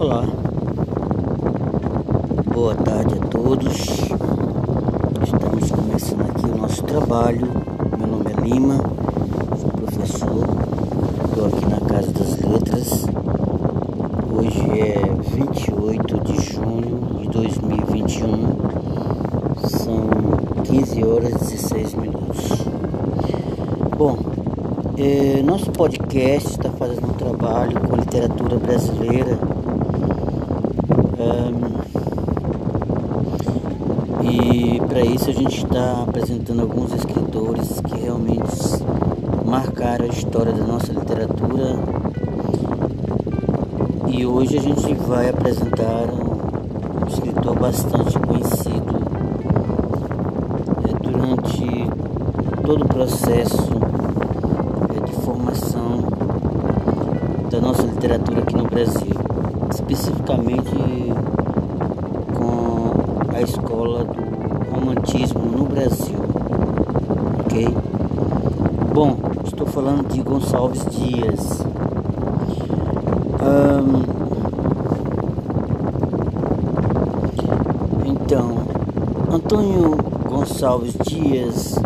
Olá, boa tarde a todos. Estamos começando aqui o nosso trabalho. Meu nome é Lima, sou professor, estou aqui na Casa das Letras. Hoje é 28 de junho de 2021, são 15 horas e 16 minutos. Bom, é, nosso podcast está fazendo um trabalho com literatura brasileira um, para isso a gente está apresentando alguns escritores que realmente marcaram a história da nossa literatura. E hoje a gente vai apresentar um, escritor bastante conhecido é, durante todo o processo é, de formação da nossa literatura aqui no Brasil especificamente com a escola do romantismo no Brasil, ok? Bom, estou falando de Gonçalves Dias. Então, Antônio Gonçalves Dias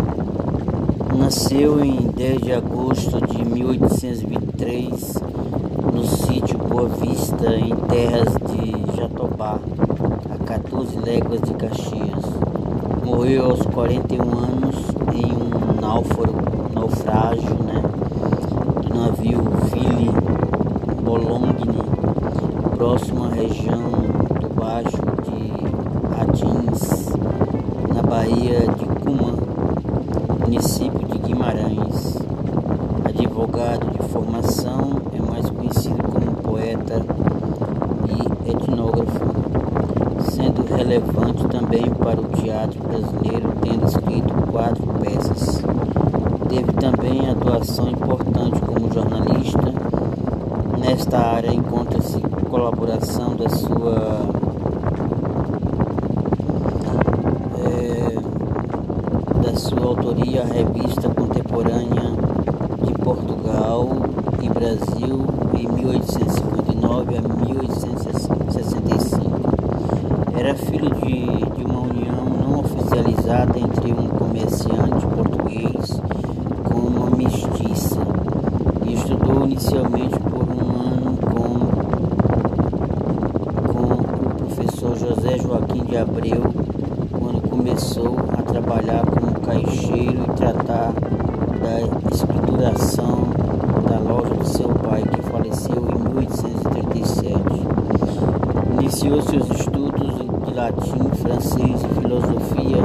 nasceu em 10 de agosto de 1823 no sítio Boa Vista, em terras de Jatobá, a 14 léguas de Caxias. Morreu aos 41 anos em um náufrago, naufrágio né, navio Ville Bologna, próximo à região do Baixo de Adins, na Bahia de Cumã, município de Guimarães. Advogado de formação, é mais conhecido como poeta e etnógrafo, sendo relevante também para o teatro brasileiro, tendo escrito quatro peças. Teve também atuação importante jornalista. Nesta área encontra-se colaboração da sua é, da sua autoria a revista contemporânea de Portugal e Brasil em 1859 a 1865. Era filho de, de uma união não oficializada entre um comerciante português com uma mestiça e estudou inicialmente por um ano com, com o professor José Joaquim de Abreu, quando começou a trabalhar como caixeiro e tratar da escrituração da loja de seu pai, que faleceu em 1837. Iniciou seus estudos de latim, francês e filosofia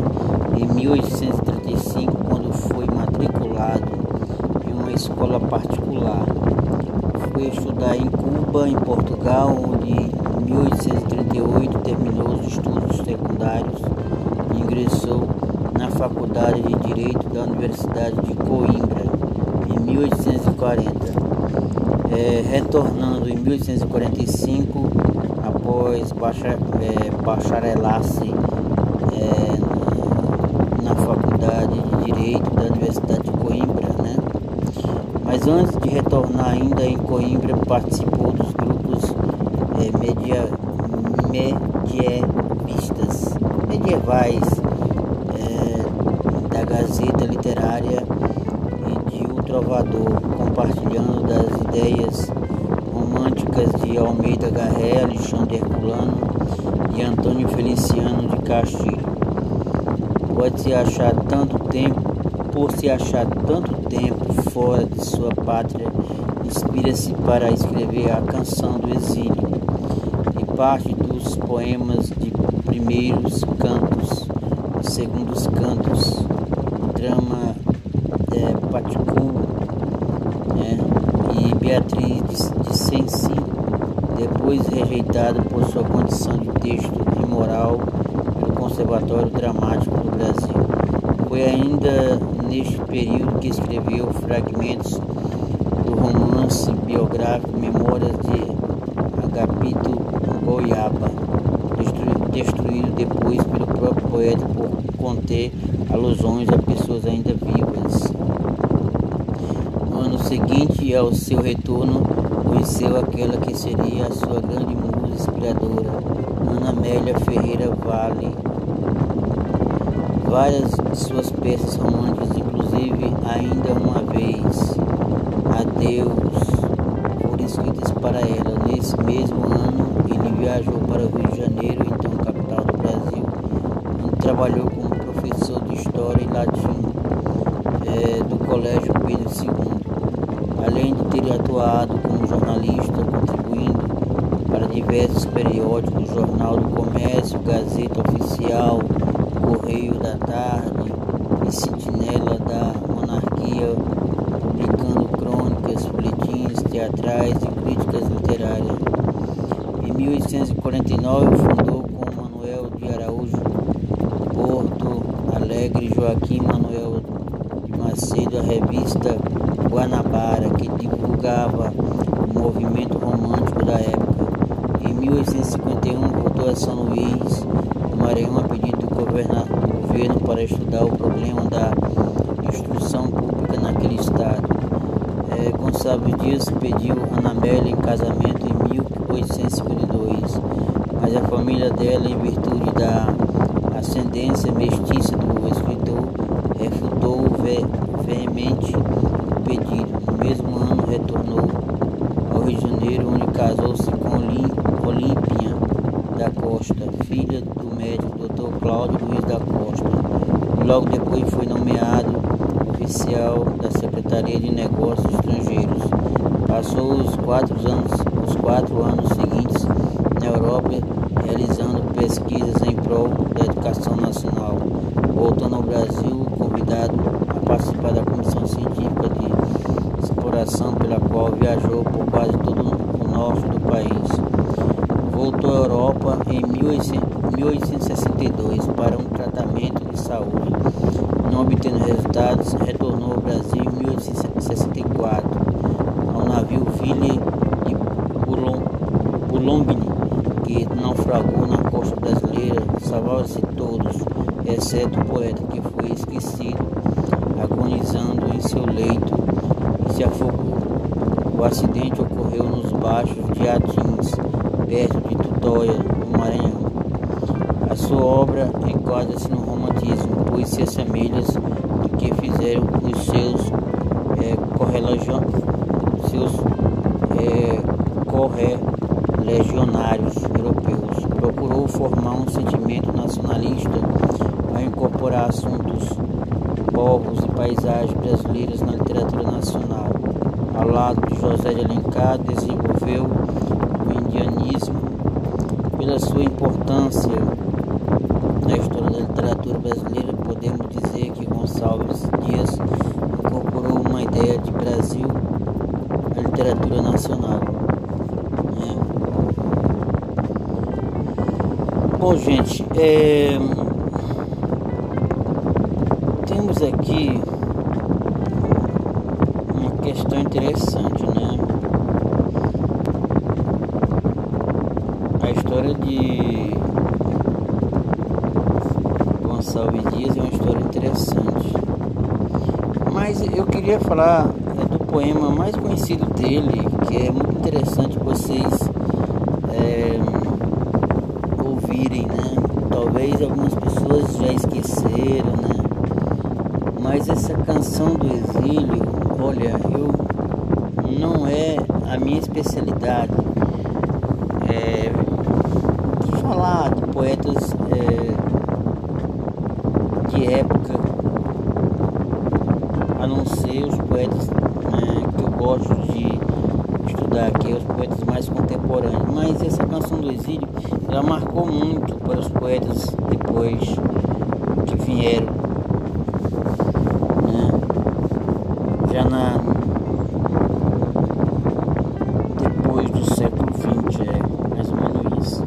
em 1835, quando foi matriculado em uma escola particular. Foi estudar em Cuba, em Portugal, onde em 1838 terminou os estudos secundários e ingressou na Faculdade de Direito da Universidade de Coimbra em 1840, é, retornando em 1845 após bachar, é, bacharelar-se é, na Faculdade de Direito da Universidade de Coimbra, né? Antes de retornar ainda em Coimbra, participou dos grupos é, media, medievistas, medievais da Gazeta Literária e de O Trovador, compartilhando das ideias românticas de Almeida Garré, Alexandre Herculano e Antônio Feliciano de Castilho. Pode se achar tanto tempo, por se achar tanto tempo fora de sua pátria, inspira-se para escrever a canção do exílio e parte dos poemas de primeiros cantos segundos cantos drama é, Paticum né, e Beatriz de, de Sensi, depois rejeitado por sua condição de texto imoral pelo Conservatório Dramático do Brasil. Foi ainda neste período que escreveu fragmentos do romance biográfico Memórias de Agapito Goiaba, destruído depois pelo próprio poeta por conter alusões a pessoas ainda vivas. No ano seguinte ao seu retorno, conheceu aquela que seria a sua grande musa inspiradora, Ana Amélia Ferreira Vale. Várias de suas peças românticas, inclusive Ainda Uma Vez, Adeus, foram escritas para ela. Nesse mesmo ano, ele viajou para o Rio de Janeiro, então capital do Brasil, onde trabalhou como professor de História e Latim é, do Colégio Pedro II além de ter atuado como jornalista, contribuindo para diversos periódicos, Jornal do Comércio, Gazeta Oficial, Correio da Tarde e Sentinela da Monarquia, publicando crônicas, boletins teatrais e críticas literárias. Em 1849 fundou com Manuel de Araújo Porto Alegre Joaquim Manuel de Macedo a revista Guanabara, que divulgava o movimento romântico da época. Em 1851, voltou a São Luís do Maranhão a pedido do governo para estudar o problema da instrução pública naquele estado. É, Dias pediu Amélia em casamento em 1852, mas a família dela, em virtude da ascendência mestiça do escritor, refutou ve veemente pedido. No mesmo ano retornou ao Rio de Janeiro, onde casou-se com Olímpia da Costa, filha do médico Dr. Cláudio Luiz da Costa. Logo depois foi nomeado oficial da Secretaria de Negócios Estrangeiros. Passou os quatro anos, os quatro anos seguintes na Europa realizando pesquisas em prol da educação nacional. Voltando ao Brasil, convidado a participar da Comissão Científica de exploração pela qual viajou por quase todo o norte do país. Voltou à Europa em 1862 para um tratamento de saúde. Não obtendo resultados, retornou ao Brasil em 1864 ao navio Ville de Boulogne, que naufragou na costa brasileira. Salvaram-se todos, exceto o poeta que foi esquecido, agonizando em seu leito se afogou. O acidente ocorreu nos baixos de Atins, perto de Tutóia, no Maranhão. A sua obra enquadra-se no romantismo, pois se assemelha do que fizeram os seus é, seus é, correligionários europeus. Procurou formar um sentimento nacionalista ao incorporar assuntos povos e paisagens brasileiras na literatura nacional. Ao lado de Desenvolveu o indianismo pela sua importância na história da literatura brasileira. Podemos dizer que Gonçalves Dias incorporou uma ideia de Brasil na literatura nacional. Né? Bom, gente, é temos aqui uma questão interessante, né? A história de Gonçalves Dias é uma história interessante. Mas eu queria falar é, do poema mais conhecido dele, que é muito interessante vocês é, ouvirem, né? Talvez algumas pessoas já esqueceram, né? Mas essa canção do exílio, olha, eu não é a minha especialidade. É, falar de poetas é, de época, a não ser os poetas né, que eu gosto de estudar aqui, os poetas mais contemporâneos. Mas essa canção do exílio, ela marcou muito para os poetas depois que vieram já na depois do século XX, é mais ou menos isso.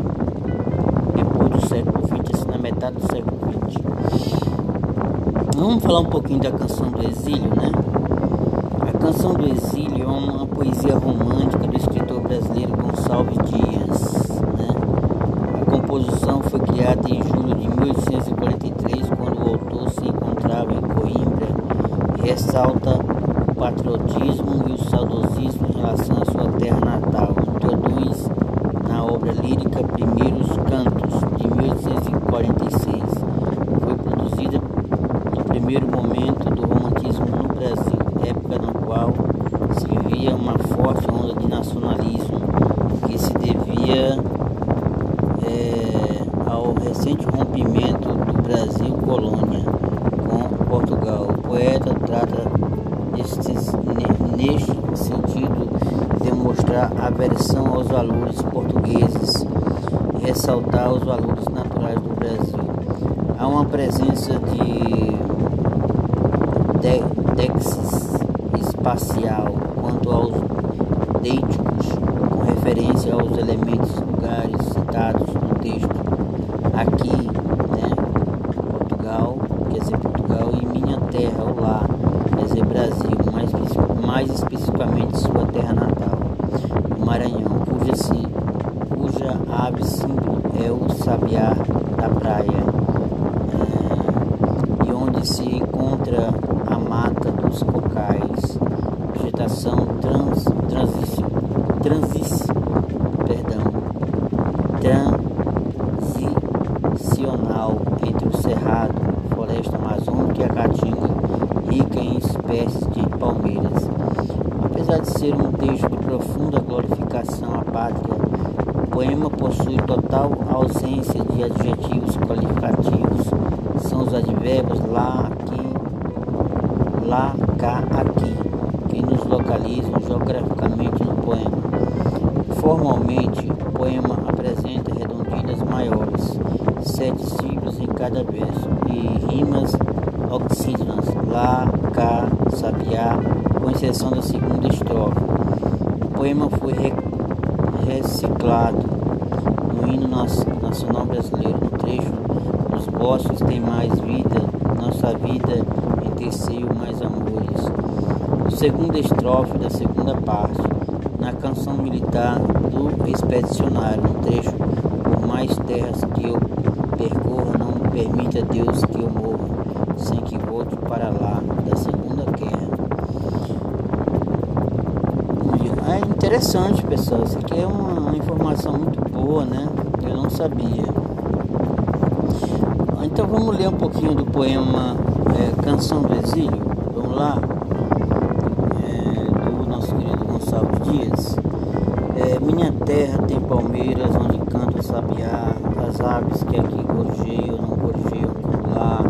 Depois do século XX, assim, na metade do século XX. Vamos falar um pouquinho da canção do exílio, né? A canção do exílio é uma poesia romântica do escritor brasileiro Gonçalves Dias. Né? A composição foi criada em julho de 1843, quando o autor se encontrava em Coimbra e ressalta patriotismo e o saudosismo em relação à sua terra natal. Introduz na obra lírica Primeiros Cantos, de 1846. Foi produzida no primeiro momento do romantismo no Brasil, época na qual se via uma forte onda de nacionalismo que se devia é, ao recente rompimento do Brasil colônia com Portugal. O poeta trata nestes, neste sentido demonstrar aversão aos valores portugueses e ressaltar os valores naturais do Brasil. Há uma presença de, de dexis espacial quanto aos deíticos, com referência aos elementos lugares citados no texto. Aqui, né, Portugal, quer dizer Portugal, e minha terra, o lar, quer dizer Brasil, mais, mais especificamente sua terra natal, o Maranhão, cuja, se, cuja ave símbolo é o sabiá da praia, é, e onde se encontra a mata dos cocais, vegetação trans, transi, transi, perdão, transicional entre o cerrado, floresta amazônica e a caatinga, rica em espécies de palmeiras. Apesar de ser um texto de profunda glorificação à pátria, o poema possui total ausência de adjetivos qualificativos. São os advérbios lá, aqui, lá, cá, aqui, que nos localizam geograficamente no poema. Formalmente, o poema apresenta redondilhas maiores, sete em cada verso, e rimas oxítonas, lá, cá, sabiá, com exceção da segunda estrofe. O poema foi re reciclado no hino nacional brasileiro, no trecho Os bosques têm mais vida, nossa vida enteceu mais amores. O segunda estrofe da segunda parte, na canção militar do expedicionário, no trecho Por mais terras que eu permita Deus que eu morra, sem que volte para lá da segunda guerra. É interessante, pessoal. Isso aqui é uma informação muito boa, né? Eu não sabia. Então vamos ler um pouquinho do poema é, Canção do Exílio. Vamos lá? É, do nosso querido Gonçalves Dias. É, minha terra tem palmeiras onde canta o sabiá, as aves que aqui gorjeiam, não gorjeiam como lá.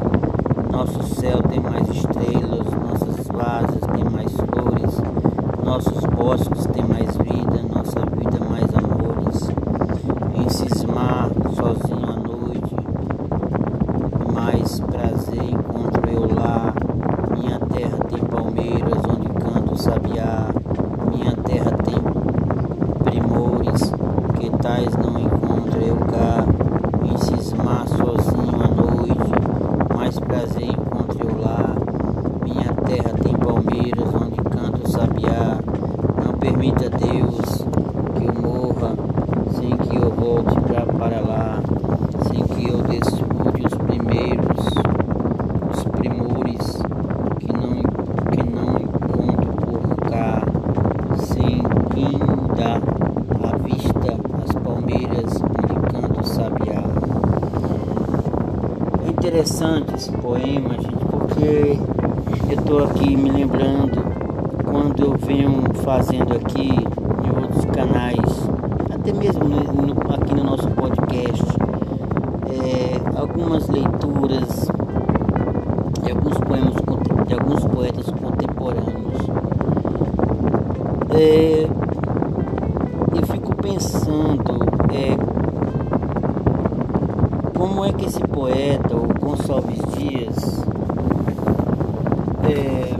Nosso céu tem mais estrelas, nossas vazas têm mais flores, nossos bosques têm mais vida, nossa vida mais amores. Em cismar sozinho à noite, mais prazer encontro eu lá. Minha terra tem palmeiras onde canta o sabiá, minha terra tem primores que tais não encontro eu cá. Em cismar sozinho à noite, mais prazer encontro eu lá. Minha terra tem palmeiras onde canta o sabiá. Não permita Deus que eu morra sem que eu volte pra, para lá, sem que eu desfrute os primeiros, os primores que não, que não encontro por cá, sem ainda à vista as palmeiras onde canta o sabiá. É interessante esse poema, gente, porque eu estou aqui me lembrando quando eu venho fazendo aqui em outros canais, até mesmo no, aqui no nosso podcast, é, algumas leituras de alguns poemas de alguns poetas contemporâneos. É, eu fico pensando é, como é que esse poeta, Gonçalves Dias, é,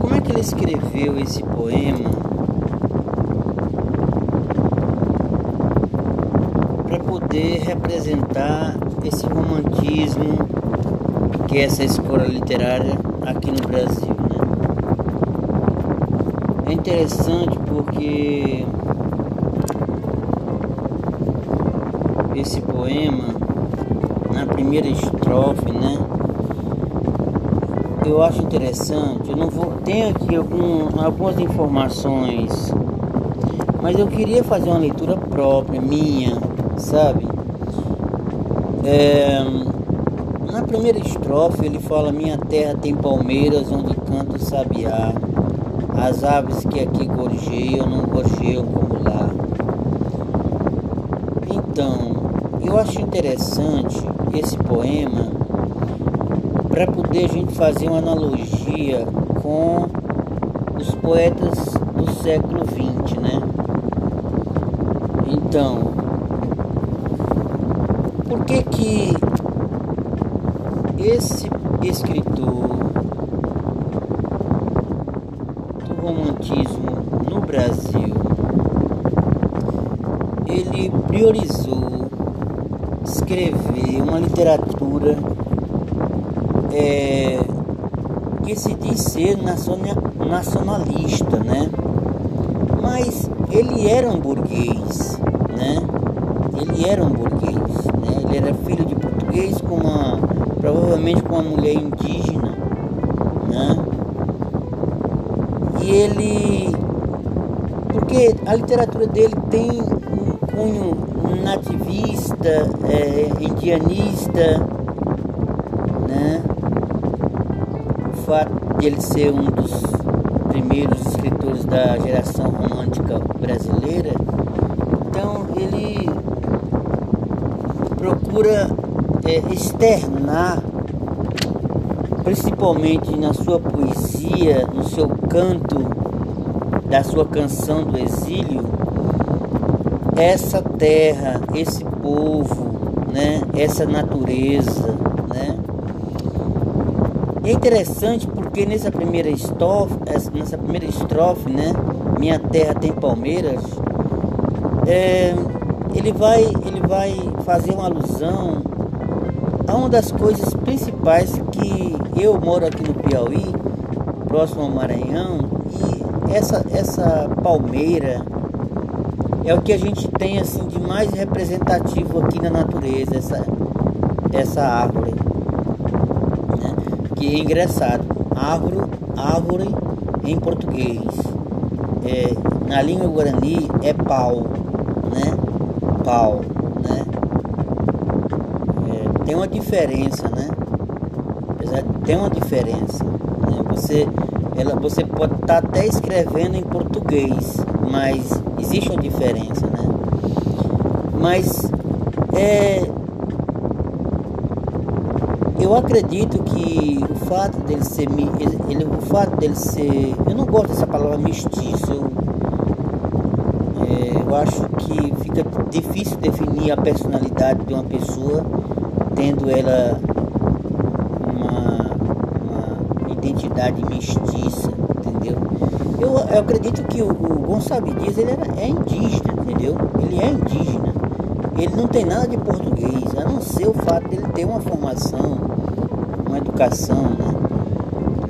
como é que ele escreveu esse poema para poder representar esse romantismo que é essa escola literária aqui no Brasil, né? É interessante porque esse poema, na primeira estrofe, né? eu acho interessante, eu não vou tenho aqui algum, algumas informações, mas eu queria fazer uma leitura própria, minha, sabe? É, na primeira estrofe ele fala Minha terra tem palmeiras onde canta o sabiá As aves que aqui gorjeiam não gorjeiam como lá Então, eu acho interessante esse poema para poder a gente fazer uma analogia com os poetas do século XX, né? Então, por que que esse escritor do romantismo no Brasil ele priorizou escrever uma literatura é, que se diz ser nacionalista, né? Mas ele era um burguês, né? Ele era um burguês, né? Ele era filho de português com uma, provavelmente com uma mulher indígena, né? E ele, porque a literatura dele tem um cunho nativista, é, indianista, né? O fato de ele ser um dos primeiros escritores da geração romântica brasileira, então ele procura é, externar, principalmente na sua poesia, no seu canto da sua canção do exílio, essa terra, esse povo, né, essa natureza, né? é interessante porque nessa primeira estrofe, nessa primeira estrofe, né, minha terra tem palmeiras, é, ele vai, ele vai fazer uma alusão a uma das coisas principais que eu moro aqui no Piauí, próximo ao Maranhão, e essa, essa palmeira é o que a gente tem assim de mais representativo aqui na natureza, essa, essa árvore. Né? Que é engraçado, árvore, árvore em português. É, na língua guarani é pau, né? Pau, né? É, tem uma diferença, né? Tem uma diferença. Né? Você, ela, você pode estar tá até escrevendo em português, mas existe uma diferença, né? Mas é, eu acredito que o fato dele ser ele, o fato dele ser eu não gosto dessa palavra mestiço eu, é, eu acho que fica difícil definir a personalidade de uma pessoa tendo ela uma, uma identidade mestiça eu, eu acredito que o, o Gonçalves Dias ele era, é indígena, entendeu? Ele é indígena. Ele não tem nada de português, a não ser o fato dele ter uma formação, uma educação, né?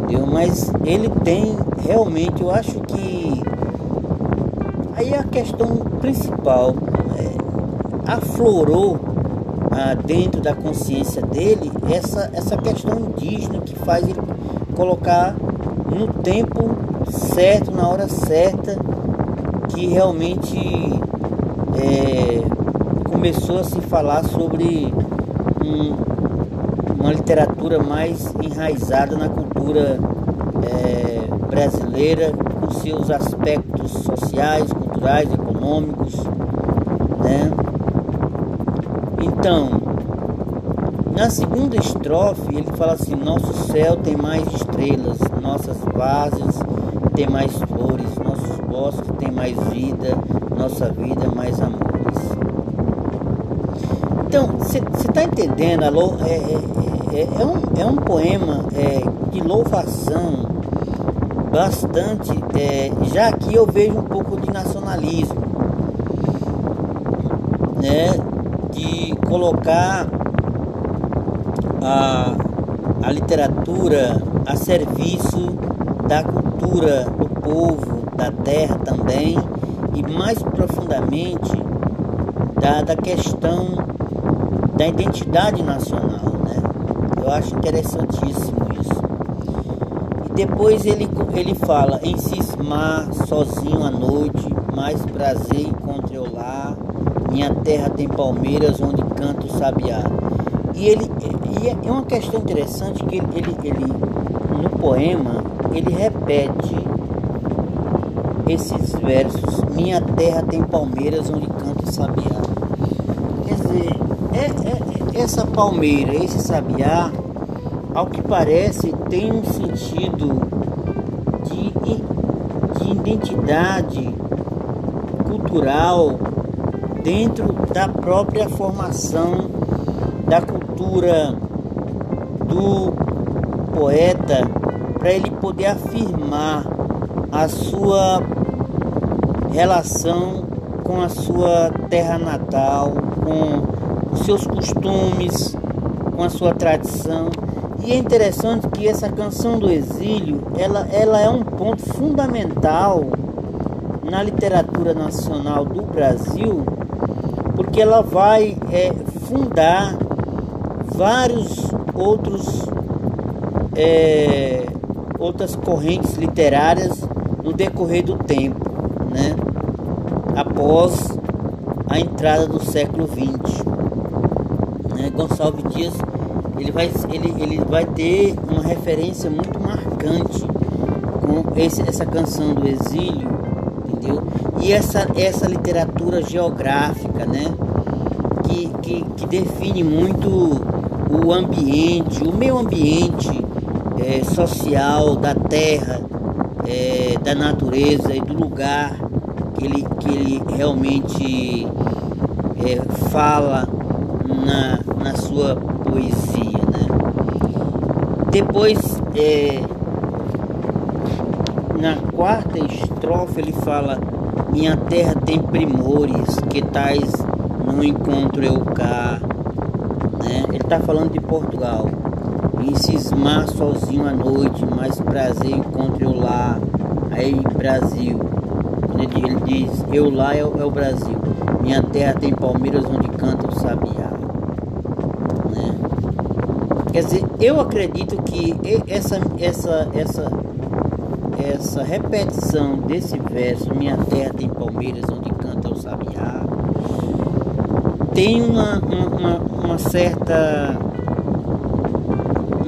Entendeu? Mas ele tem realmente, eu acho que aí a questão principal é, aflorou ah, dentro da consciência dele essa, essa questão indígena que faz ele colocar no tempo certo, na hora certa, que realmente é, começou a se falar sobre um, uma literatura mais enraizada na cultura é, brasileira, com seus aspectos sociais, culturais, econômicos, né? Então, na segunda estrofe, ele fala assim: Nosso céu tem mais estrelas, nossas vases tem mais flores, nossos bosques tem mais vida, nossa vida mais amores. Então, você está entendendo? É, é, é, é, um, é um poema é, de louvação bastante. É, já aqui eu vejo um pouco de nacionalismo, né? De colocar a, a literatura a serviço da cultura do povo, da terra também, e mais profundamente da, da questão da identidade nacional. Né? Eu acho interessantíssimo isso. depois ele, ele fala em cismar sozinho à noite, mais prazer encontre eu lá, minha terra tem palmeiras onde canta o sabiá. E ele e é, é uma questão interessante que ele, ele, ele no poema ele repete esses versos, minha terra tem palmeiras onde canta o sabiá. Quer dizer, é, é, é essa palmeira, esse sabiá ao que parece, tem um sentido de, de identidade cultural dentro da própria formação da cultura do poeta para ele poder afirmar a sua relação com a sua terra natal, com os seus costumes, com a sua tradição. E é interessante que essa canção do exílio, ela, ela é um ponto fundamental na literatura nacional do Brasil, porque ela vai é, fundar vários outros é, outras correntes literárias no decorrer do tempo, né? após a entrada do século XX. Né? Gonçalves Dias ele vai, ele, ele vai ter uma referência muito marcante com esse, essa canção do exílio, entendeu? E essa, essa literatura geográfica, né? Que, que, que define muito o ambiente, o meio ambiente é, social da terra, é, da natureza e do lugar que ele, que ele realmente é, fala na, na sua poesia. Né? Depois, é, na quarta estrofe, ele fala: Minha terra tem primores, que tais não encontro eu cá. Né? Ele está falando de Portugal. Em cismar sozinho à noite, mais prazer encontro eu lá. Aí, Brasil. Ele, ele diz: Eu lá é, é o Brasil. Minha terra tem palmeiras onde canta o sabiá. Quer dizer, eu acredito que essa, essa, essa, essa repetição desse verso, Minha terra tem palmeiras onde canta o sabiá, tem uma, uma, uma certa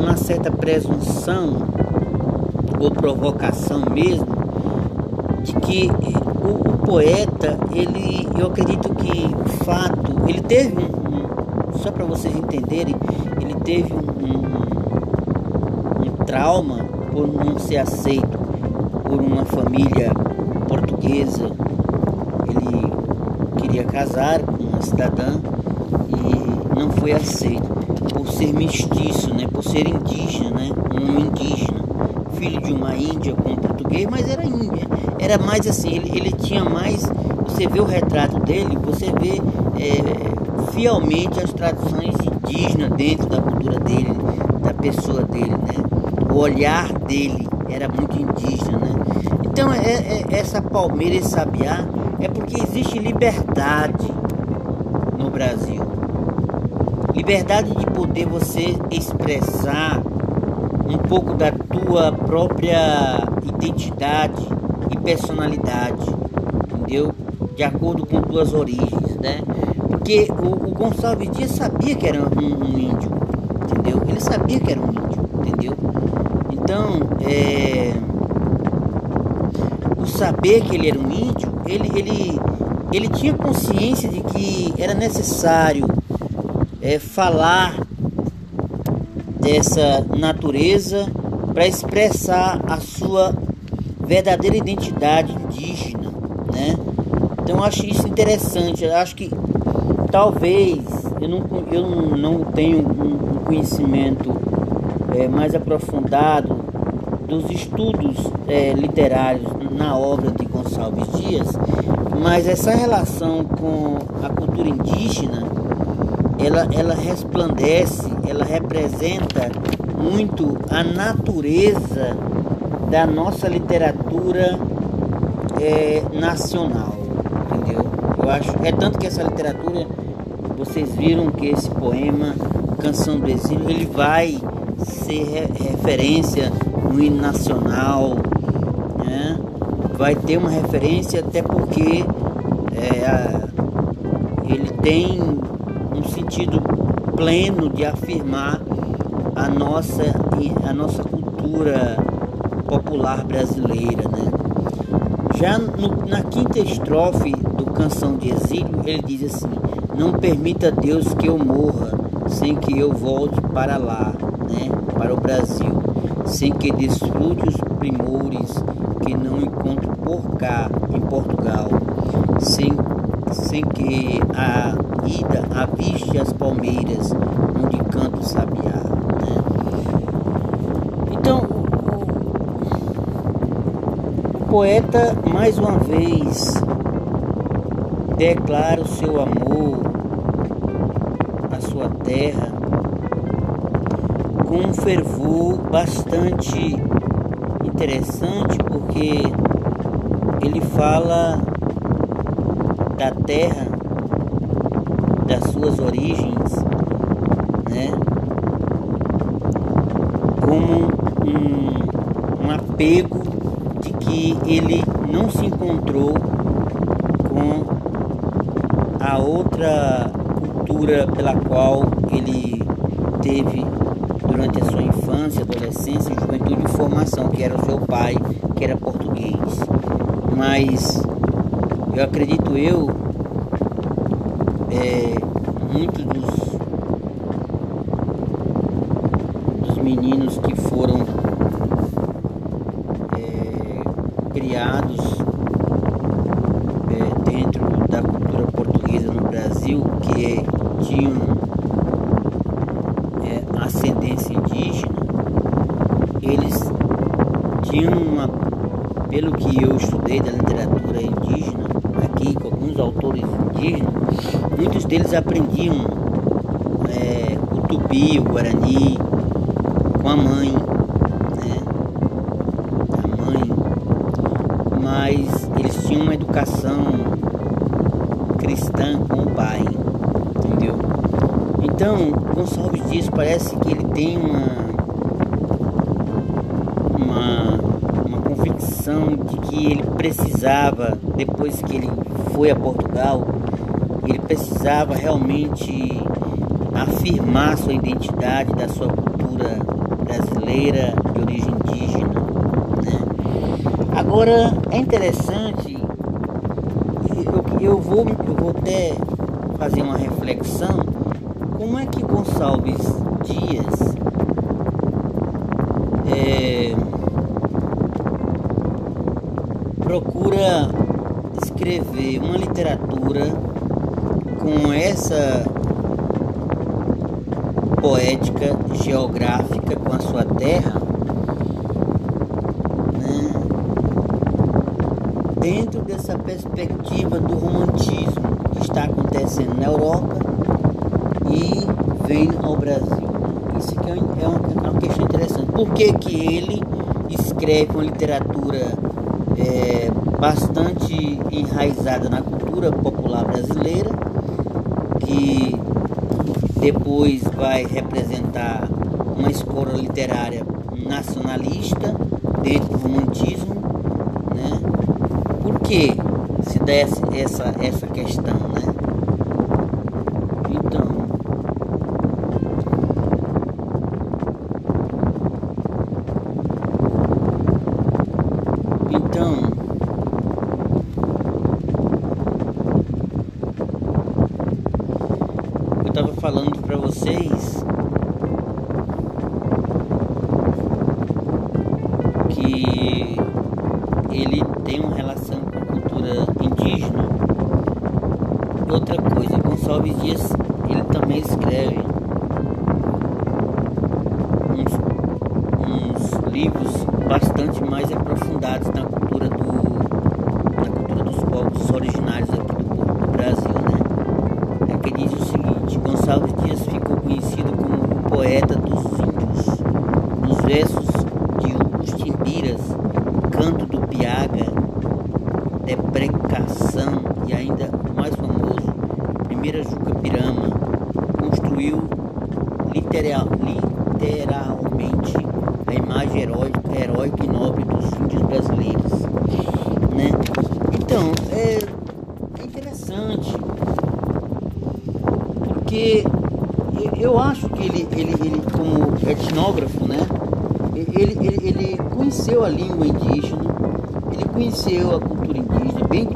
uma certa presunção ou provocação mesmo de que o, o, poeta ele eu acredito que o fato ele teve um, só para vocês entenderem ele teve um, um, um trauma por não ser aceito por uma família portuguesa. Ele queria casar com uma cidadã e não foi aceito por ser mestiço, né? por ser indígena, né? um indígena, filho de uma índia com um português, mas era índia. Era mais assim, ele, ele tinha mais. Você vê o retrato dele, você vê é, fielmente as tradições indígenas dentro da cultura dele, da pessoa dele, né? O olhar dele era muito indígena, né? Então é, é, essa palmeira e sabiá é porque existe liberdade no Brasil. Liberdade de poder você expressar um pouco da tua própria identidade e personalidade, entendeu? De acordo com tuas origens, né? Porque o, o Gonçalves Dias sabia que era um, um índio, entendeu? Ele sabia que era um índio, entendeu? Então, é, o saber que ele era um índio, ele, ele, ele tinha consciência de que era necessário é, falar dessa natureza para expressar a sua verdadeira identidade indígena, né? Então eu acho isso interessante. Eu acho que talvez eu não, eu não tenho um conhecimento é, mais aprofundado dos estudos é, literários na obra de Gonçalves Dias, mas essa relação com a cultura indígena, ela, ela resplandece, ela representa muito a natureza da nossa literatura é, nacional, entendeu? Eu acho, é tanto que essa literatura vocês viram que esse poema, Canção do Exílio, ele vai ser referência no hino nacional, né? vai ter uma referência até porque é, ele tem sentido pleno de afirmar a nossa, a nossa cultura popular brasileira, né? Já no, na quinta estrofe do Canção de Exílio, ele diz assim: Não permita Deus que eu morra sem que eu volte para lá, né? Para o Brasil, sem que desfrute os primores que não encontro por cá em Portugal, sem, sem que a ida aviste as palmeiras onde canto o sabiá. Né? Então, o poeta mais uma vez declara o seu amor à sua terra com um fervor bastante interessante porque ele fala da terra, das suas origens, né? Como um, um apego de que ele não se encontrou com a outra cultura pela qual ele teve durante a sua infância, adolescência, juventude e formação, que era o seu pai, que era português. Mas eu acredito eu, é, muitos dos, dos meninos que foram é, criados é, dentro da cultura portuguesa no Brasil, que tinham é, ascendência indígena, eles tinham uma, pelo que eu estudei da literatura indígena, aqui com alguns autores indígenas, muitos deles aprendiam é, o tupi, o guarani, com a mãe, né? A mãe, mas eles tinham uma educação cristã com o pai, entendeu? Então, Gonçalves Dias parece que ele tem uma de que ele precisava, depois que ele foi a Portugal, ele precisava realmente afirmar sua identidade da sua cultura brasileira de origem indígena. Né? Agora é interessante, eu, eu, vou, eu vou até fazer uma reflexão, como é que Gonçalves Dias é, procura escrever uma literatura com essa poética geográfica com a sua terra, né? dentro dessa perspectiva do romantismo que está acontecendo na Europa e vem ao Brasil. Isso que é uma, é uma questão interessante. Por que, que ele escreve uma literatura é, bastante enraizada na cultura popular brasileira, que depois vai representar uma escola literária nacionalista dentro do romantismo, né? Por que se dá essa, essa questão, né? Então, então eu estava falando para vocês que ele tem uma relação com a cultura indígena. Outra coisa, Gonçalves Dias, ele também escreve uns, uns livros bastante mais aprofundados na cultura do na cultura dos povos originários aqui do, do Brasil, né? É que diz o seguinte, Gonçalves Dias ficou conhecido como o poeta dos índios, nos versos de os timbiras, canto do piaga, deprecação e ainda o mais famoso, primeira Juca Pirama, construiu literal, literalmente a imagem heróica heróica e nobre dos índios brasileiros, né? Então, é, é interessante, porque eu acho que ele, ele, ele como etnógrafo, né? Ele, ele, ele conheceu a língua indígena, ele conheceu a cultura indígena bem,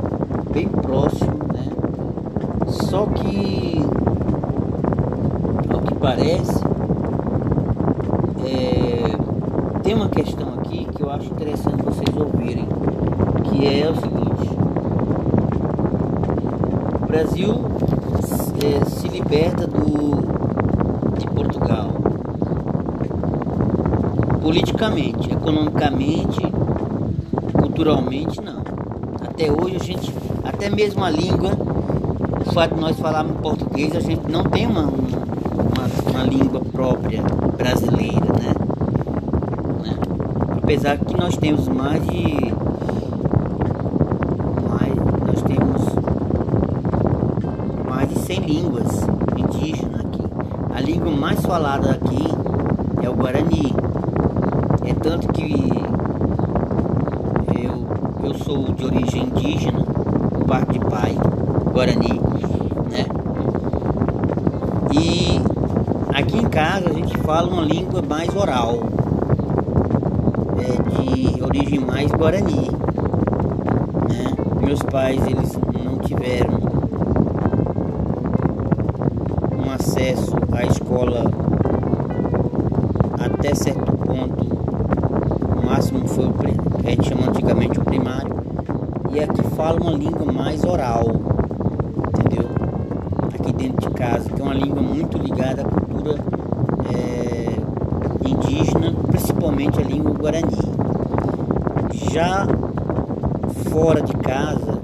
bem próximo, né? Só que, ao que parece, é, tem uma questão aqui que eu acho interessante vocês ouvirem, que é o seguinte. O Brasil é, se liberta do, de Portugal politicamente, economicamente, culturalmente não. Até hoje a gente, até mesmo a língua, o fato de nós falarmos português, a gente não tem uma, uma, uma língua própria brasileira, né? né? Apesar que nós temos mais de línguas indígenas aqui. A língua mais falada aqui é o Guarani. É tanto que eu, eu sou de origem indígena, parte de pai, Guarani, né? E aqui em casa a gente fala uma língua mais oral, é de origem mais Guarani. Né? Meus pais eles não tiveram acesso à escola até certo o máximo foi o a gente chama antigamente o primário, e aqui fala uma língua mais oral, entendeu? Aqui dentro de casa, que é uma língua muito ligada à cultura é, indígena, principalmente a língua guarani. Já fora de casa,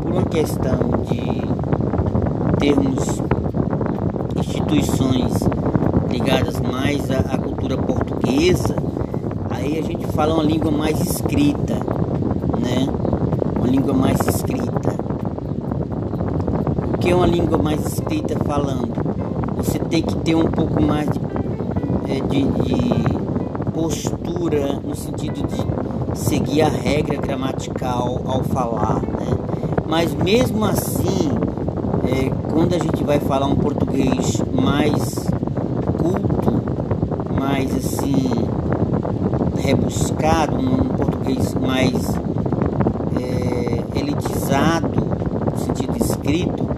por uma questão de termos instituições ligadas mais à, à, cultura portuguesa, fala uma língua mais escrita, né? Uma língua mais escrita. O que é uma língua mais escrita falando? Você tem que ter um pouco mais de, é, de, de postura no sentido de seguir a regra gramatical ao falar, né? Mas mesmo assim, é, quando a gente vai falar um português mais culto, mais assim rebuscado, um português mais é, elitizado, no sentido escrito,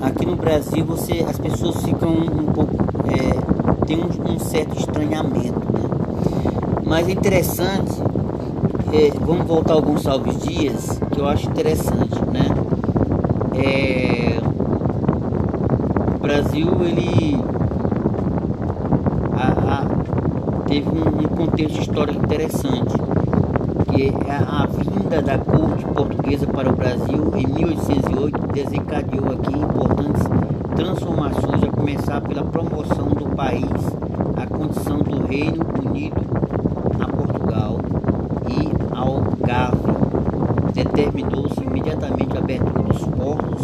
aqui no Brasil você, as pessoas ficam um pouco, é, tem um, um, certo estranhamento, né? Mas é interessante, é, vamos voltar alguns salves dias, que eu acho interessante, né? É, o Brasil ele a, a, teve um, contexto histórico interessante, que a, é a vinda da corte portuguesa para o Brasil em 1808 desencadeou aqui importantes transformações, a começar pela promoção do país à condição do Reino Unido a Portugal e ao Gávea. Determinou-se imediatamente a abertura dos portos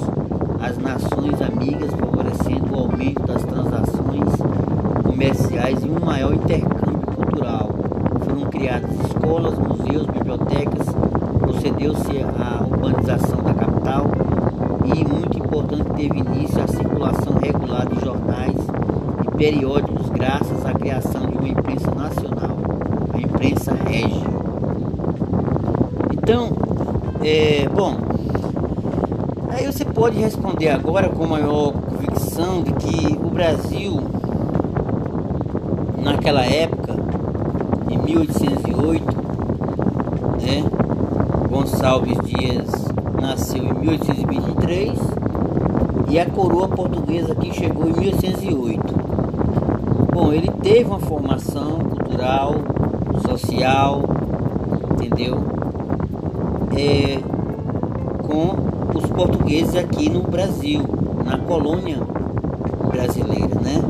às nações amigas, favorecendo o aumento das transações comerciais e um maior intercâmbio criadas escolas, museus, bibliotecas, procedeu-se à urbanização da capital e, muito importante, teve início a circulação regular de jornais e periódicos graças à criação de uma imprensa nacional, a imprensa régia. Então, é, bom, aí você pode responder agora com maior convicção de que o Brasil, naquela época, em 1808, né, Gonçalves Dias nasceu em 1823 e a coroa portuguesa aqui chegou em 1808. Bom, ele teve uma formação cultural, social, entendeu? é, com os portugueses aqui no Brasil, na colônia brasileira, né?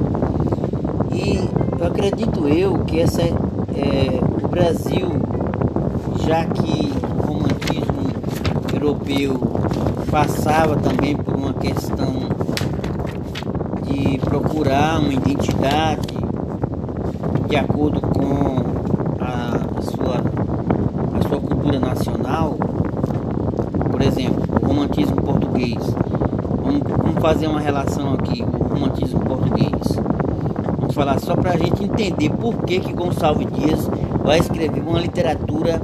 E eu acredito eu que essa é, o Brasil, já que o romantismo europeu passava também por uma questão de procurar uma identidade de acordo com a sua, a sua cultura nacional, por exemplo, o romantismo português. Vamos, vamos fazer uma relação aqui, o romantismo falar só para a gente entender por que, que Gonçalves Dias vai escrever uma literatura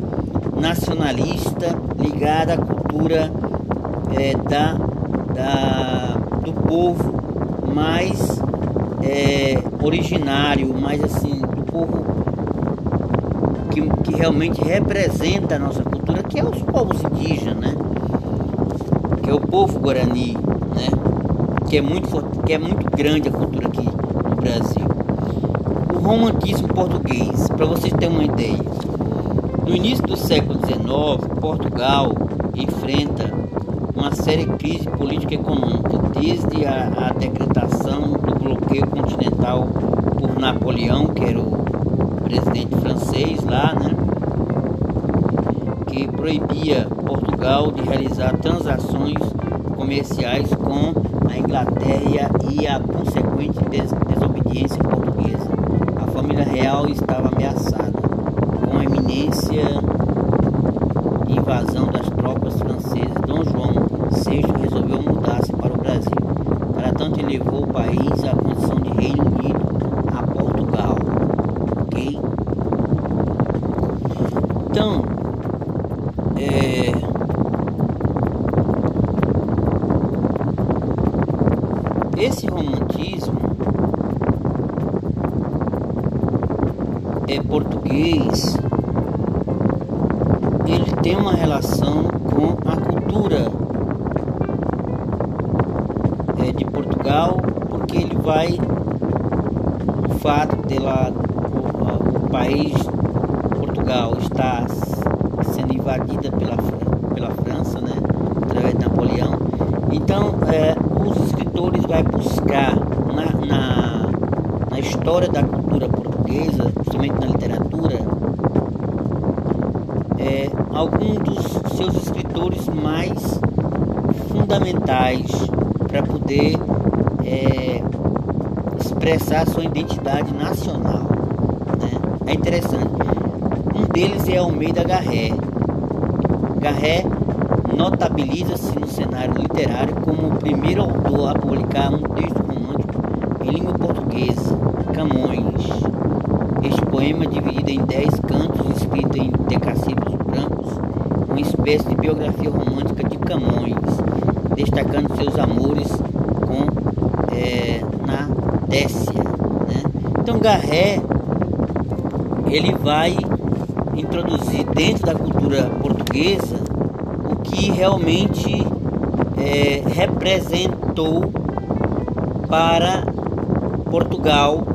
nacionalista ligada à cultura é, da, da, do povo mais é, originário, mais assim, do povo que, que realmente representa a nossa cultura, que é os povos indígenas, né? Que é o povo guarani, né? Que é muito, que é muito grande a cultura. O romantismo português, para vocês terem uma ideia, no início do século XIX, Portugal enfrenta uma séria crise política e econômica, desde a, a decretação do bloqueio continental por Napoleão, que era o presidente francês lá, né? Que proibia Portugal de realizar transações comerciais com a Inglaterra e a consequente des desobediência portuguesa. Real estava ameaçada com a iminência de invasão das tropas francesas. Dom João VI resolveu mudar-se para o Brasil. Para tanto, ele levou o país à condição de Reino Unido a Portugal. Ok? Então, é, esse romantismo é português, ele tem uma relação com a cultura é, de Portugal, porque ele vai o fato de lá o, o país Portugal está sendo invadida pela, pela França, né, através de Napoleão. Então, é, os escritores vão buscar na, na, na, história da cultura portuguesa, principalmente na literatura, alguns dos seus escritores mais fundamentais para poder é, expressar sua identidade nacional. Né? É interessante. Um deles é Almeida Garré. Garré notabiliza-se no cenário literário como o primeiro autor a publicar um texto romântico em língua portuguesa, Camões. Este poema, dividido em dez cantos, escrito em decassílabos brancos, uma espécie de biografia romântica de Camões, destacando seus amores com é, na Décia. Né? Então Garré ele vai introduzir dentro da cultura portuguesa o que realmente é, representou para Portugal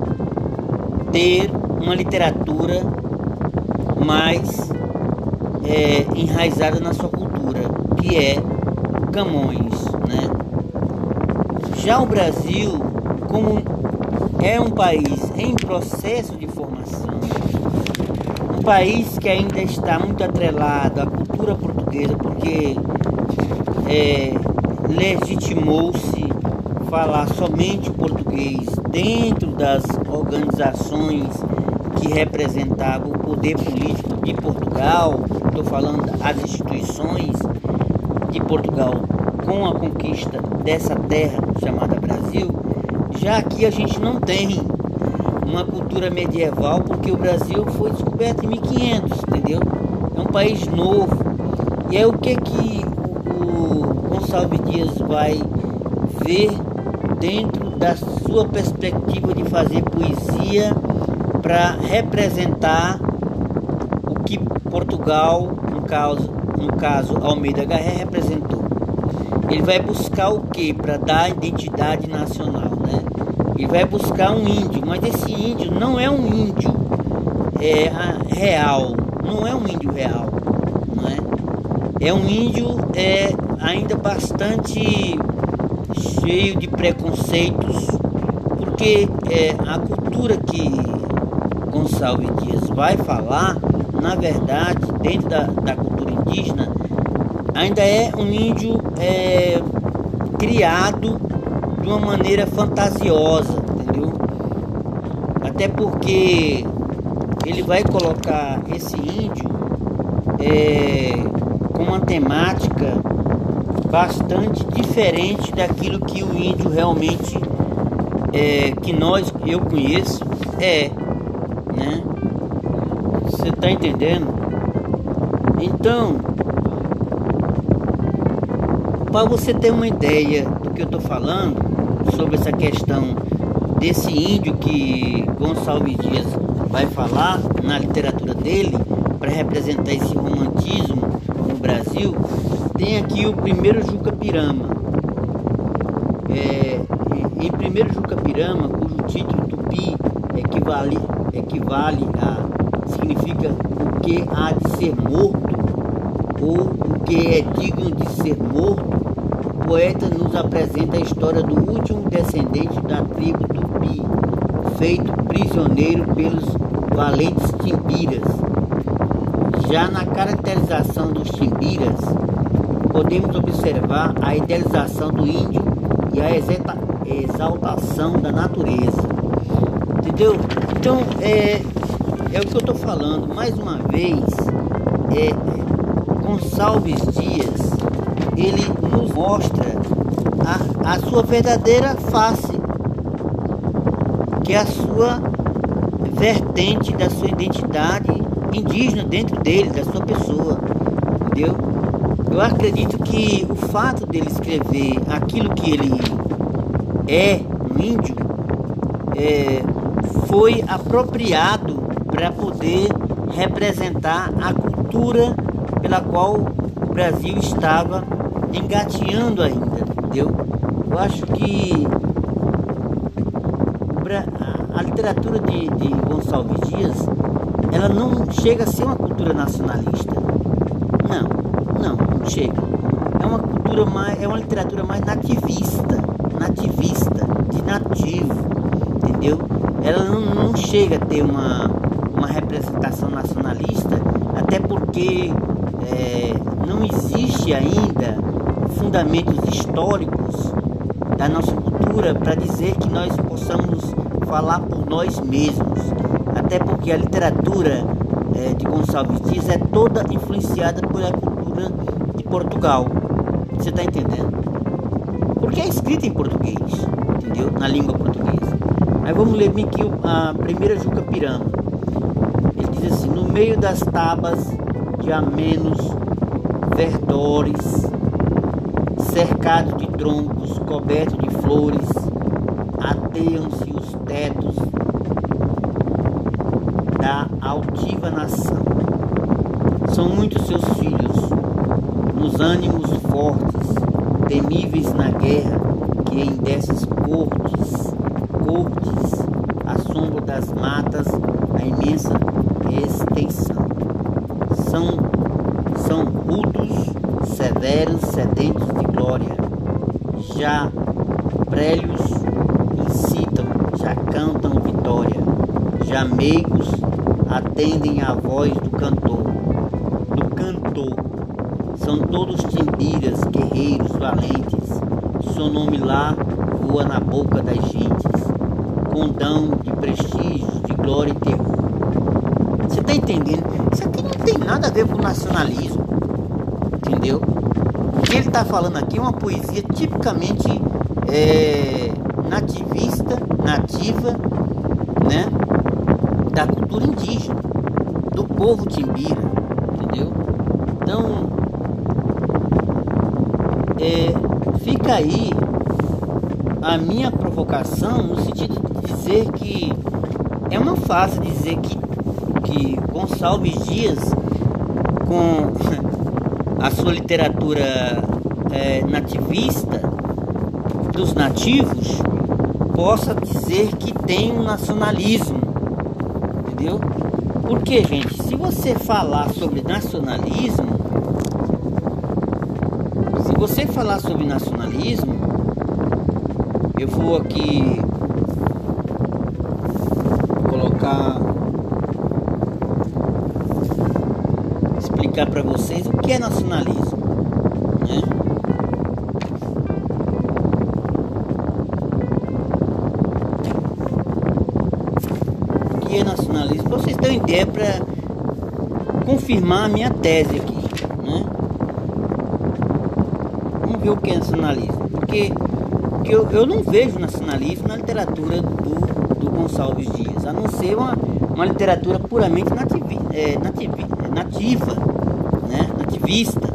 ter uma literatura mais é, enraizada na sua cultura, que é Camões, né? Já o Brasil, como é um país em processo de formação, um país que ainda está muito atrelado à cultura portuguesa, porque é, legitimou-se falar somente português dentro das organizações que representavam o poder político de Portugal, estou falando das instituições de Portugal com a conquista dessa terra chamada Brasil, já aqui a gente não tem uma cultura medieval, porque o Brasil foi descoberto em 1500, entendeu? É um país novo. E é o que que o Gonçalves Dias vai ver dentro da sua perspectiva de fazer poesia para representar Portugal, no caso, no caso Almeida Garré, representou. Ele vai buscar o que para dar identidade nacional, né? Ele vai buscar um índio, mas esse índio não é um índio é, real, não é um índio real, não é? É um índio é, ainda bastante cheio de preconceitos, porque é, a cultura que Gonçalves Dias vai falar, na verdade, dentro da, da cultura indígena, ainda é um índio é, criado de uma maneira fantasiosa, entendeu? Até porque ele vai colocar esse índio é, com uma temática bastante diferente daquilo que o índio realmente é, que nós eu conheço é, tá entendendo? Então, para você ter uma ideia do que eu tô falando sobre essa questão desse índio que Gonçalves Dias vai falar na literatura dele para representar esse romantismo no Brasil, tem aqui o primeiro Juca Pirama. É, em primeiro Juca Pirama, cujo título tupi equivale, equivale a significa o que há de ser morto ou o que é digno de ser morto, o poeta nos apresenta a história do último descendente da tribo Tupi, feito prisioneiro pelos valentes timbiras. Já na caracterização dos timbiras, podemos observar a idealização do índio e a exaltação da natureza. Entendeu? Então, é, é o que eu estou falando. Mais uma vez, é, Gonçalves Dias, ele nos mostra a, a sua verdadeira face, que é a sua vertente da sua identidade indígena dentro dele, da sua pessoa. Entendeu? Eu acredito que o fato dele escrever aquilo que ele é, um índio, é, foi apropriado para poder representar a cultura pela qual o Brasil estava engateando ainda, entendeu? Eu acho que a literatura de, de Gonçalves Dias, ela não chega a ser uma cultura nacionalista. Não, não, não chega. É uma cultura mais, é uma literatura mais nativista, nativista, de nativo, entendeu? Ela não, não chega a ter uma, representação nacionalista, até porque é, não existe ainda fundamentos históricos da nossa cultura para dizer que nós possamos falar por nós mesmos. Até porque a literatura é, de Gonçalves Dias é toda influenciada pela cultura de Portugal. Você está entendendo? Porque é escrita em português, entendeu? Na língua portuguesa. Mas vamos ler aqui a primeira Juca Pirama. Ele diz assim: no meio das tabas de amenos verdores, cercado de troncos, coberto de flores, ateiam-se os tetos da altiva nação. São muitos seus filhos, nos ânimos fortes, temíveis na guerra, que em dessas cortes, cortes, a sombra das matas, a imensa extensão. São, são rudos, severos, sedentos de glória. Já prélios incitam, já cantam vitória. Já meigos atendem à voz do cantor, do cantor são todos timbiras, guerreiros, valentes. Seu nome lá voa na boca das gentes, com dão de prestígio, de glória e terror. Está entendendo? Isso aqui não tem nada a ver com nacionalismo, entendeu? O que ele está falando aqui é uma poesia tipicamente é, nativista, nativa, né? Da cultura indígena, do povo timbira, entendeu? Então, é, fica aí a minha provocação no sentido de dizer que é uma fase dizer que, que Gonçalves Dias, com a sua literatura é, nativista dos nativos, possa dizer que tem um nacionalismo, entendeu? Porque, gente, se você falar sobre nacionalismo, você falar sobre nacionalismo, eu vou aqui colocar explicar para vocês o que é nacionalismo, né? O que é nacionalismo? Para vocês terem ideia para confirmar a minha tese aqui. que o que é nacionalismo? Porque, porque eu, eu não vejo nacionalismo na literatura do, do Gonçalves Dias, a não ser uma, uma literatura puramente nativi, é, nativi, é, nativa, nativista.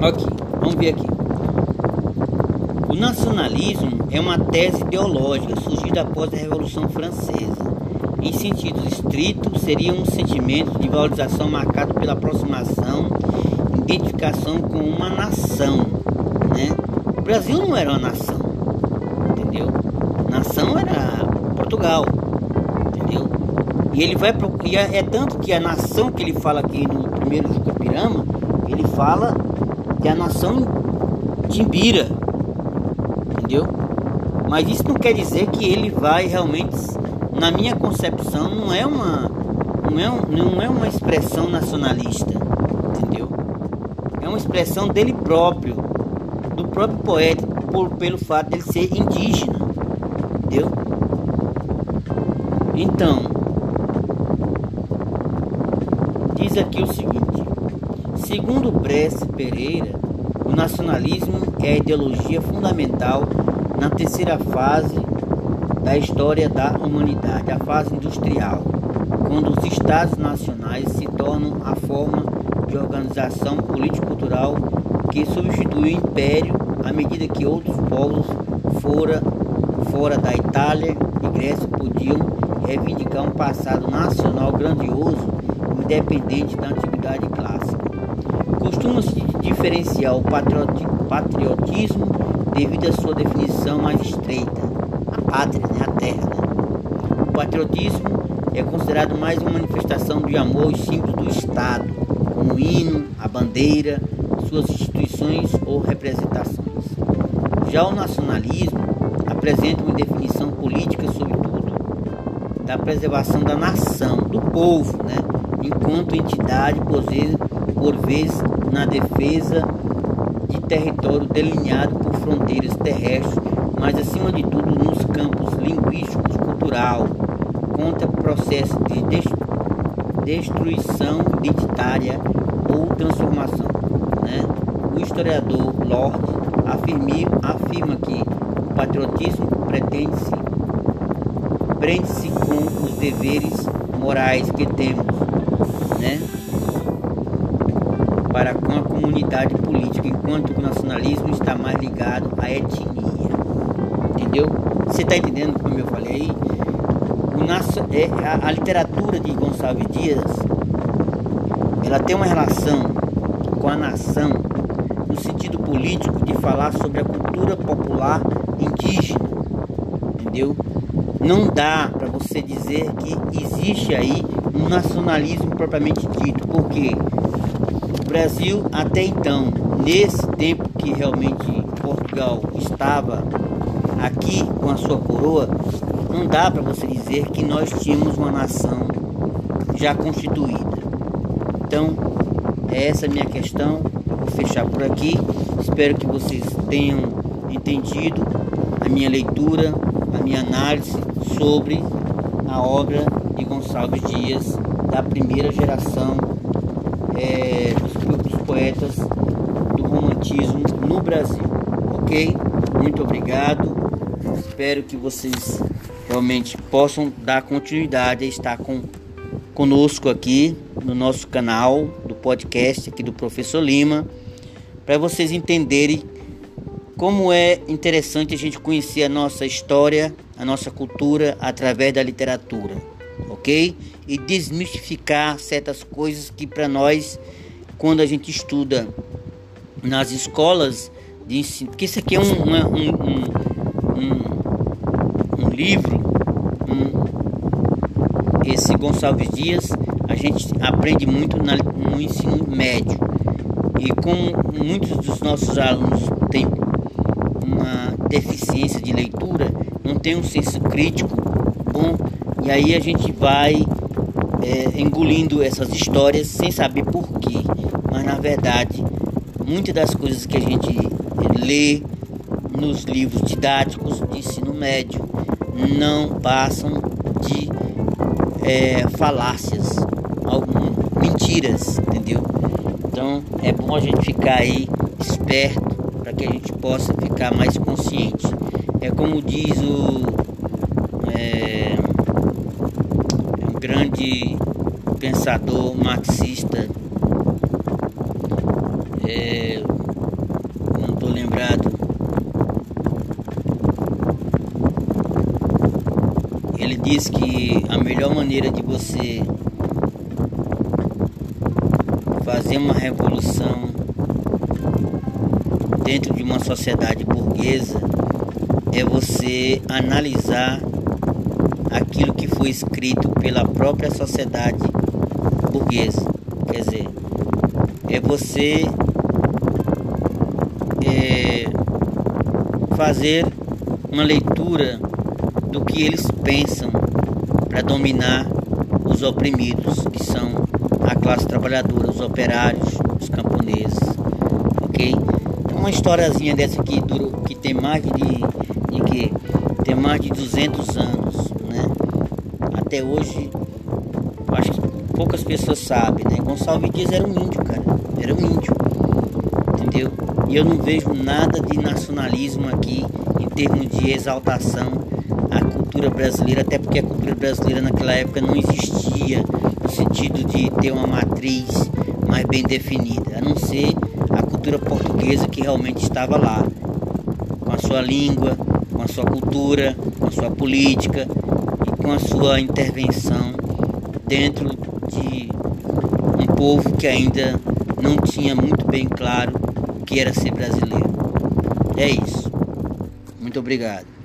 Ok, vamos ver aqui. O nacionalismo é uma tese ideológica surgida após a Revolução Francesa. Em sentido estrito, seria um sentimento de valorização marcado pela aproximação, identificação com uma nação. Né? O Brasil não era uma nação, entendeu? Nação era Portugal, entendeu? E ele vai e é, é tanto que a nação que ele fala aqui no primeiro Juca Pirama, ele fala que a nação Timbira, entendeu? Mas isso não quer dizer que ele vai realmente, na minha concepção, não é uma não é, não é uma expressão nacionalista, entendeu? É uma expressão dele próprio, do próprio poeta, por, pelo fato dele ser indígena, entendeu? Então, diz aqui o seguinte: segundo Bresse Pereira, o nacionalismo é a ideologia fundamental na terceira fase da história da humanidade, a fase industrial, quando os estados nacionais se tornam a forma de organização político-cultural que substitui o império à medida que outros povos fora, fora da Itália e Grécia podiam reivindicar um passado nacional grandioso, independente da antiguidade clássica. Costuma-se diferenciar o patriotismo devido à sua definição mais estreita, a pátria, né? a terra. Né? O patriotismo é considerado mais uma manifestação de amor aos símbolos do Estado, como o hino, a bandeira, suas instituições ou representações. Já o nacionalismo apresenta uma definição política, sobretudo, da preservação da nação, do povo, né? Enquanto entidade, por vezes, por vezes na defesa de território delineado por fronteiras terrestres, mas acima de tudo nos campos linguísticos, cultural, contra processo de destruição identitária ou transformação. Né? O historiador Lord afirma, afirma que o patriotismo pretende-se prende-se com os deveres morais que temos, né? para com a comunidade política, enquanto o nacionalismo está mais ligado à etnia. Entendeu? Você está entendendo como eu falei aí? É, a, a literatura de Gonçalves Dias ela tem uma relação com a nação no sentido político de falar sobre a cultura popular indígena, entendeu? Não dá para você dizer que existe aí um nacionalismo propriamente dito, porque Brasil até então, nesse tempo que realmente Portugal estava aqui com a sua coroa, não dá para você dizer que nós tínhamos uma nação já constituída. Então, é essa minha questão. Vou fechar por aqui. Espero que vocês tenham entendido a minha leitura, a minha análise sobre a obra Gonçalves Dias, da primeira geração é, dos poetas do romantismo no Brasil. Ok? Muito obrigado. Espero que vocês realmente possam dar continuidade a estar com, conosco aqui no nosso canal do podcast aqui do Professor Lima, para vocês entenderem como é interessante a gente conhecer a nossa história, a nossa cultura através da literatura ok? E desmistificar certas coisas que para nós, quando a gente estuda nas escolas de ensino, porque isso aqui é um, um, um, um livro, esse Gonçalves Dias, a gente aprende muito na, no ensino médio. E como muitos dos nossos alunos têm uma deficiência de leitura, não tem um senso crítico bom, e aí a gente vai é, engolindo essas histórias sem saber porquê. Mas na verdade, muitas das coisas que a gente lê nos livros didáticos de ensino médio não passam de é, falácias, mentiras, entendeu? Então é bom a gente ficar aí esperto para que a gente possa ficar mais consciente. É como diz o é, é grande pensador marxista, é, não estou lembrado. Ele diz que a melhor maneira de você fazer uma revolução dentro de uma sociedade burguesa é você analisar aquilo que foi escrito pela própria sociedade burguesa. Quer dizer, é você é, fazer uma leitura do que eles pensam para dominar os oprimidos, que são a classe trabalhadora, os operários, os camponeses, ok? uma historiazinha dessa durou, que tem mais de, de que tem mais de 200 anos? Até hoje, acho que poucas pessoas sabem, né? Gonçalves Dias era um índio, cara, era um índio, entendeu? E eu não vejo nada de nacionalismo aqui em termos de exaltação à cultura brasileira, até porque a cultura brasileira naquela época não existia no sentido de ter uma matriz mais bem definida, a não ser cultura portuguesa que realmente estava lá, com a sua língua, com a sua cultura, com a sua política com a sua intervenção dentro de um povo que ainda não tinha muito bem claro o que era ser brasileiro. É isso. Muito obrigado.